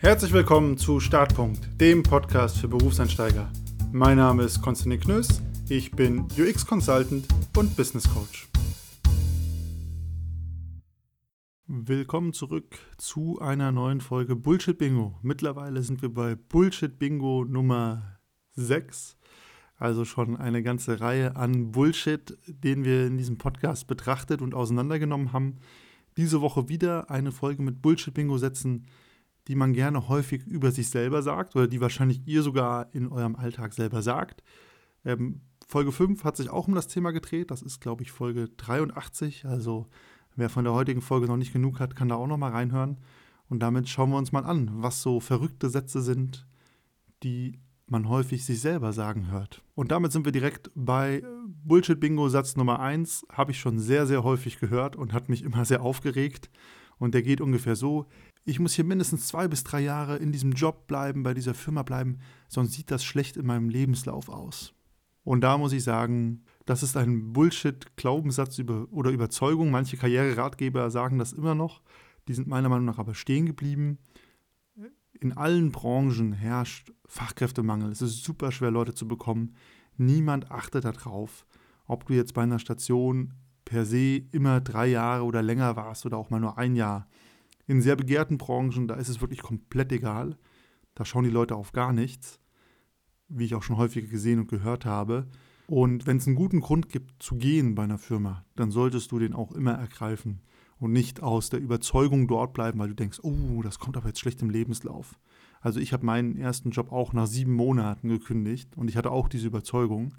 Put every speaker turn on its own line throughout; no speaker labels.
Herzlich willkommen zu Startpunkt, dem Podcast für Berufseinsteiger. Mein Name ist Konstantin Knöss, ich bin UX-Consultant und Business Coach. Willkommen zurück zu einer neuen Folge Bullshit Bingo. Mittlerweile sind wir bei Bullshit Bingo Nummer 6. Also schon eine ganze Reihe an Bullshit, den wir in diesem Podcast betrachtet und auseinandergenommen haben. Diese Woche wieder eine Folge mit Bullshit Bingo setzen, die man gerne häufig über sich selber sagt oder die wahrscheinlich ihr sogar in eurem Alltag selber sagt. Ähm, Folge 5 hat sich auch um das Thema gedreht. Das ist, glaube ich, Folge 83. Also wer von der heutigen Folge noch nicht genug hat, kann da auch noch mal reinhören. Und damit schauen wir uns mal an, was so verrückte Sätze sind, die man häufig sich selber sagen hört. Und damit sind wir direkt bei Bullshit Bingo Satz Nummer 1. Habe ich schon sehr, sehr häufig gehört und hat mich immer sehr aufgeregt. Und der geht ungefähr so: Ich muss hier mindestens zwei bis drei Jahre in diesem Job bleiben, bei dieser Firma bleiben, sonst sieht das schlecht in meinem Lebenslauf aus. Und da muss ich sagen, das ist ein Bullshit-Glaubenssatz oder Überzeugung. Manche Karriereratgeber sagen das immer noch. Die sind meiner Meinung nach aber stehen geblieben. In allen Branchen herrscht Fachkräftemangel. Es ist super schwer, Leute zu bekommen. Niemand achtet darauf, ob du jetzt bei einer Station per se immer drei Jahre oder länger warst oder auch mal nur ein Jahr. In sehr begehrten Branchen, da ist es wirklich komplett egal. Da schauen die Leute auf gar nichts, wie ich auch schon häufiger gesehen und gehört habe. Und wenn es einen guten Grund gibt zu gehen bei einer Firma, dann solltest du den auch immer ergreifen und nicht aus der Überzeugung dort bleiben, weil du denkst, oh, das kommt aber jetzt schlecht im Lebenslauf. Also ich habe meinen ersten Job auch nach sieben Monaten gekündigt und ich hatte auch diese Überzeugung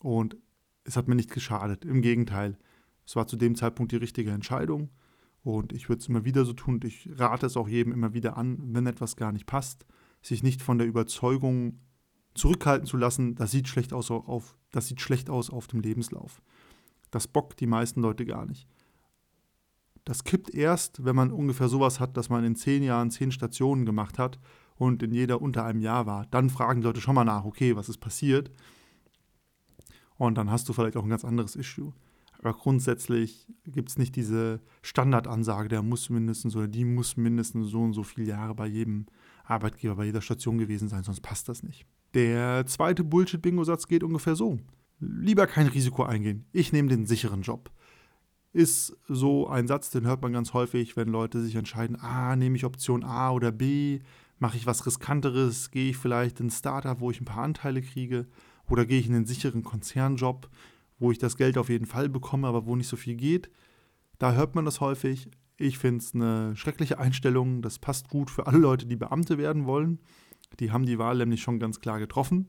und es hat mir nicht geschadet. Im Gegenteil, es war zu dem Zeitpunkt die richtige Entscheidung und ich würde es immer wieder so tun ich rate es auch jedem immer wieder an, wenn etwas gar nicht passt, sich nicht von der Überzeugung zurückhalten zu lassen, das sieht schlecht aus auf, das sieht schlecht aus auf dem Lebenslauf. Das bockt die meisten Leute gar nicht. Das kippt erst, wenn man ungefähr sowas hat, dass man in zehn Jahren zehn Stationen gemacht hat und in jeder unter einem Jahr war. Dann fragen die Leute schon mal nach, okay, was ist passiert? Und dann hast du vielleicht auch ein ganz anderes Issue. Aber grundsätzlich gibt es nicht diese Standardansage, der muss mindestens oder die muss mindestens so und so viele Jahre bei jedem Arbeitgeber, bei jeder Station gewesen sein, sonst passt das nicht. Der zweite Bullshit-Bingo-Satz geht ungefähr so. Lieber kein Risiko eingehen. Ich nehme den sicheren Job ist so ein Satz, den hört man ganz häufig, wenn Leute sich entscheiden, ah, nehme ich Option A oder B, mache ich was riskanteres, gehe ich vielleicht in ein Startup, wo ich ein paar Anteile kriege, oder gehe ich in einen sicheren Konzernjob, wo ich das Geld auf jeden Fall bekomme, aber wo nicht so viel geht. Da hört man das häufig. Ich finde es eine schreckliche Einstellung. Das passt gut für alle Leute, die Beamte werden wollen. Die haben die Wahl nämlich schon ganz klar getroffen.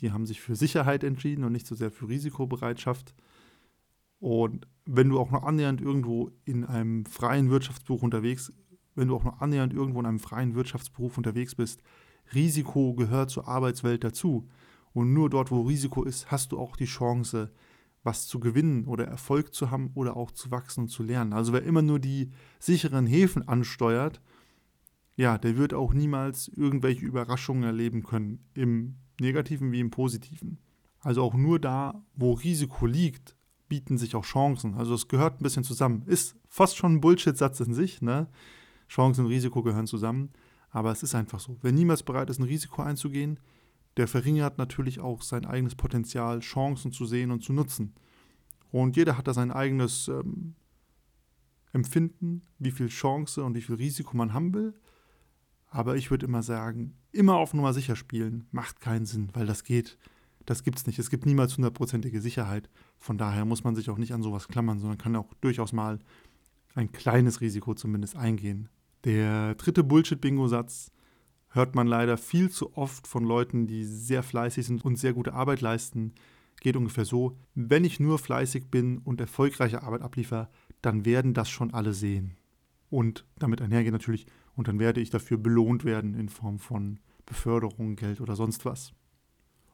Die haben sich für Sicherheit entschieden und nicht so sehr für Risikobereitschaft. Und wenn du auch noch annähernd irgendwo in einem freien Wirtschaftsberuf unterwegs, wenn du auch noch annähernd irgendwo in einem freien Wirtschaftsberuf unterwegs bist, Risiko gehört zur Arbeitswelt dazu. Und nur dort, wo Risiko ist, hast du auch die Chance, was zu gewinnen oder Erfolg zu haben oder auch zu wachsen und zu lernen. Also wer immer nur die sicheren Häfen ansteuert, ja, der wird auch niemals irgendwelche Überraschungen erleben können, im negativen wie im positiven. Also auch nur da, wo Risiko liegt, bieten sich auch Chancen. Also es gehört ein bisschen zusammen. Ist fast schon ein Bullshit-Satz in sich, ne? Chancen und Risiko gehören zusammen. Aber es ist einfach so. Wer niemals bereit ist, ein Risiko einzugehen, der verringert natürlich auch sein eigenes Potenzial, Chancen zu sehen und zu nutzen. Und jeder hat da sein eigenes ähm, Empfinden, wie viel Chance und wie viel Risiko man haben will. Aber ich würde immer sagen, immer auf Nummer sicher spielen macht keinen Sinn, weil das geht das gibt es nicht. Es gibt niemals hundertprozentige Sicherheit. Von daher muss man sich auch nicht an sowas klammern, sondern kann auch durchaus mal ein kleines Risiko zumindest eingehen. Der dritte Bullshit-Bingo-Satz hört man leider viel zu oft von Leuten, die sehr fleißig sind und sehr gute Arbeit leisten. Geht ungefähr so, wenn ich nur fleißig bin und erfolgreiche Arbeit abliefere, dann werden das schon alle sehen. Und damit einhergeht natürlich, und dann werde ich dafür belohnt werden in Form von Beförderung, Geld oder sonst was.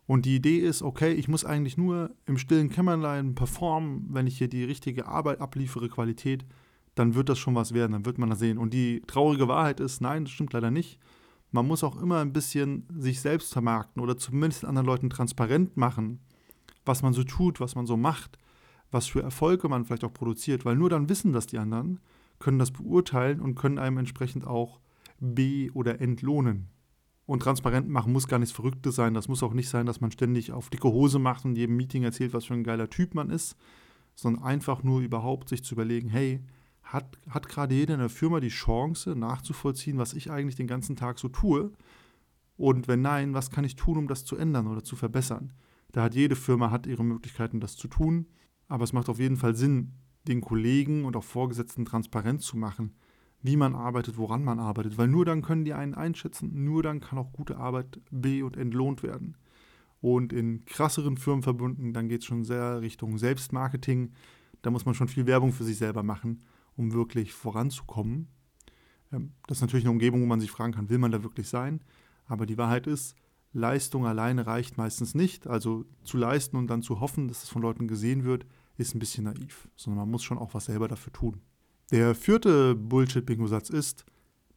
Und die Idee ist, okay, ich muss eigentlich nur im stillen Kämmerlein performen, wenn ich hier die richtige Arbeit abliefere, Qualität, dann wird das schon was werden, dann wird man das sehen. Und die traurige Wahrheit ist, nein, das stimmt leider nicht. Man muss auch immer ein bisschen sich selbst vermarkten oder zumindest anderen Leuten transparent machen, was man so tut, was man so macht, was für Erfolge man vielleicht auch produziert, weil nur dann wissen das die anderen, können das beurteilen und können einem entsprechend auch be- oder entlohnen. Und transparent machen muss gar nichts Verrücktes sein. Das muss auch nicht sein, dass man ständig auf dicke Hose macht und jedem Meeting erzählt, was für ein geiler Typ man ist, sondern einfach nur überhaupt sich zu überlegen, hey, hat, hat gerade jeder in der Firma die Chance nachzuvollziehen, was ich eigentlich den ganzen Tag so tue? Und wenn nein, was kann ich tun, um das zu ändern oder zu verbessern? Da hat jede Firma hat ihre Möglichkeiten, das zu tun. Aber es macht auf jeden Fall Sinn, den Kollegen und auch Vorgesetzten transparent zu machen, wie man arbeitet, woran man arbeitet. Weil nur dann können die einen einschätzen, nur dann kann auch gute Arbeit be- und entlohnt werden. Und in krasseren Firmenverbunden, dann geht es schon sehr Richtung Selbstmarketing. Da muss man schon viel Werbung für sich selber machen, um wirklich voranzukommen. Ähm, das ist natürlich eine Umgebung, wo man sich fragen kann, will man da wirklich sein? Aber die Wahrheit ist, Leistung alleine reicht meistens nicht. Also zu leisten und dann zu hoffen, dass es von Leuten gesehen wird, ist ein bisschen naiv. Sondern man muss schon auch was selber dafür tun. Der vierte Bullshit-Bingo-Satz ist,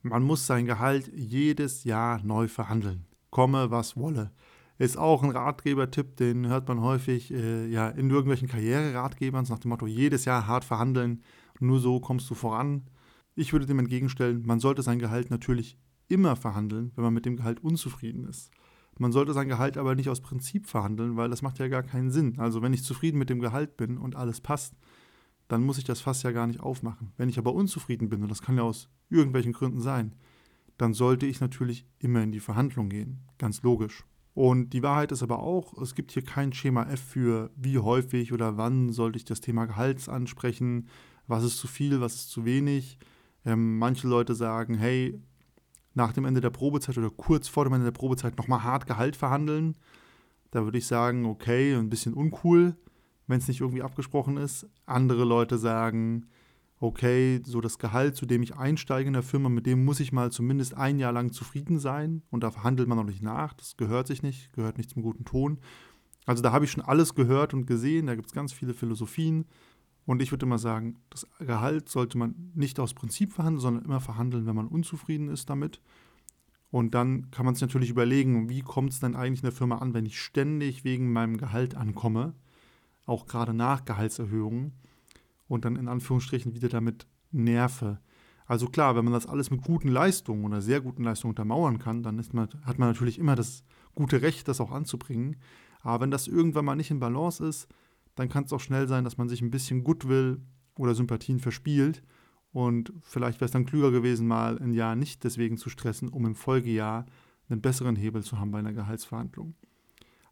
man muss sein Gehalt jedes Jahr neu verhandeln. Komme, was wolle. Ist auch ein Ratgeber-Tipp, den hört man häufig äh, ja, in irgendwelchen Karriereratgebern nach dem Motto, jedes Jahr hart verhandeln, nur so kommst du voran. Ich würde dem entgegenstellen, man sollte sein Gehalt natürlich immer verhandeln, wenn man mit dem Gehalt unzufrieden ist. Man sollte sein Gehalt aber nicht aus Prinzip verhandeln, weil das macht ja gar keinen Sinn. Also wenn ich zufrieden mit dem Gehalt bin und alles passt, dann muss ich das Fass ja gar nicht aufmachen. Wenn ich aber unzufrieden bin, und das kann ja aus irgendwelchen Gründen sein, dann sollte ich natürlich immer in die Verhandlung gehen. Ganz logisch. Und die Wahrheit ist aber auch, es gibt hier kein Schema F für wie häufig oder wann sollte ich das Thema Gehalts ansprechen, was ist zu viel, was ist zu wenig. Ähm, manche Leute sagen, hey, nach dem Ende der Probezeit oder kurz vor dem Ende der Probezeit nochmal hart Gehalt verhandeln. Da würde ich sagen, okay, ein bisschen uncool, wenn es nicht irgendwie abgesprochen ist. Andere Leute sagen, okay, so das Gehalt, zu dem ich einsteige in der Firma, mit dem muss ich mal zumindest ein Jahr lang zufrieden sein und da verhandelt man noch nicht nach. Das gehört sich nicht, gehört nicht zum guten Ton. Also da habe ich schon alles gehört und gesehen, da gibt es ganz viele Philosophien. Und ich würde immer sagen, das Gehalt sollte man nicht aus Prinzip verhandeln, sondern immer verhandeln, wenn man unzufrieden ist damit. Und dann kann man sich natürlich überlegen, wie kommt es denn eigentlich in der Firma an, wenn ich ständig wegen meinem Gehalt ankomme, auch gerade nach Gehaltserhöhungen und dann in Anführungsstrichen wieder damit nerve. Also klar, wenn man das alles mit guten Leistungen oder sehr guten Leistungen untermauern kann, dann man, hat man natürlich immer das gute Recht, das auch anzubringen. Aber wenn das irgendwann mal nicht in Balance ist, dann kann es auch schnell sein, dass man sich ein bisschen Goodwill oder Sympathien verspielt. Und vielleicht wäre es dann klüger gewesen, mal ein Jahr nicht deswegen zu stressen, um im Folgejahr einen besseren Hebel zu haben bei einer Gehaltsverhandlung.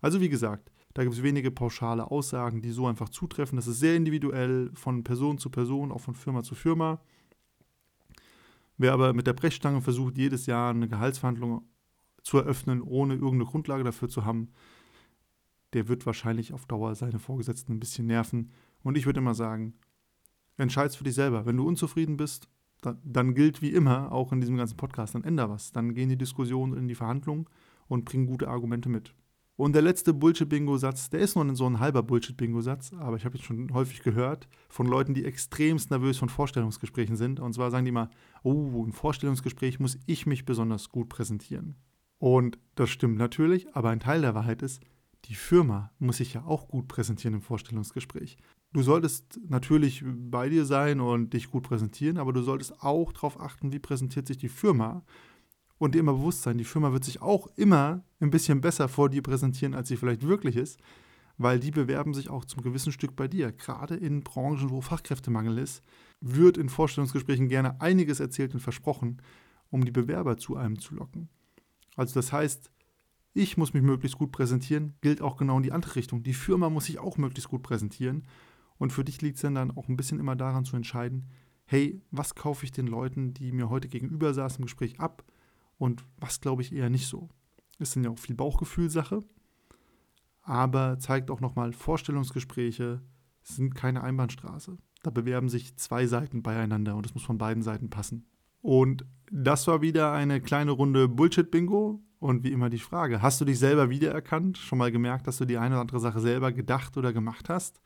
Also wie gesagt, da gibt es wenige pauschale Aussagen, die so einfach zutreffen. Das ist sehr individuell von Person zu Person, auch von Firma zu Firma. Wer aber mit der Brechstange versucht, jedes Jahr eine Gehaltsverhandlung zu eröffnen, ohne irgendeine Grundlage dafür zu haben, der wird wahrscheinlich auf Dauer seine Vorgesetzten ein bisschen nerven. Und ich würde immer sagen, entscheid's für dich selber. Wenn du unzufrieden bist, dann, dann gilt wie immer, auch in diesem ganzen Podcast, dann änder was. Dann gehen die Diskussionen in die Verhandlungen und bringen gute Argumente mit. Und der letzte Bullshit-Bingo-Satz, der ist nur so ein halber Bullshit-Bingo-Satz, aber ich habe jetzt schon häufig gehört von Leuten, die extremst nervös von Vorstellungsgesprächen sind. Und zwar sagen die immer, oh, im Vorstellungsgespräch muss ich mich besonders gut präsentieren. Und das stimmt natürlich, aber ein Teil der Wahrheit ist, die Firma muss sich ja auch gut präsentieren im Vorstellungsgespräch. Du solltest natürlich bei dir sein und dich gut präsentieren, aber du solltest auch darauf achten, wie präsentiert sich die Firma und dir immer bewusst sein, die Firma wird sich auch immer ein bisschen besser vor dir präsentieren, als sie vielleicht wirklich ist, weil die bewerben sich auch zum gewissen Stück bei dir. Gerade in Branchen, wo Fachkräftemangel ist, wird in Vorstellungsgesprächen gerne einiges erzählt und versprochen, um die Bewerber zu einem zu locken. Also das heißt, ich muss mich möglichst gut präsentieren, gilt auch genau in die andere Richtung. Die Firma muss sich auch möglichst gut präsentieren. Und für dich liegt es dann, dann auch ein bisschen immer daran zu entscheiden, hey, was kaufe ich den Leuten, die mir heute gegenüber saßen im Gespräch ab und was glaube ich eher nicht so. Ist dann ja auch viel Bauchgefühlsache, aber zeigt auch nochmal, Vorstellungsgespräche sind keine Einbahnstraße. Da bewerben sich zwei Seiten beieinander und es muss von beiden Seiten passen. Und das war wieder eine kleine Runde Bullshit-Bingo. Und wie immer die Frage, hast du dich selber wiedererkannt? Schon mal gemerkt, dass du die eine oder andere Sache selber gedacht oder gemacht hast?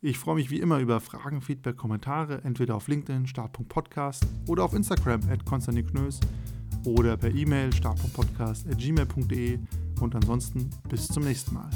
Ich freue mich wie immer über Fragen, Feedback, Kommentare, entweder auf LinkedIn, start.podcast oder auf Instagram, at Konstantin Knös oder per E-Mail, start.podcast.gmail.de und ansonsten bis zum nächsten Mal.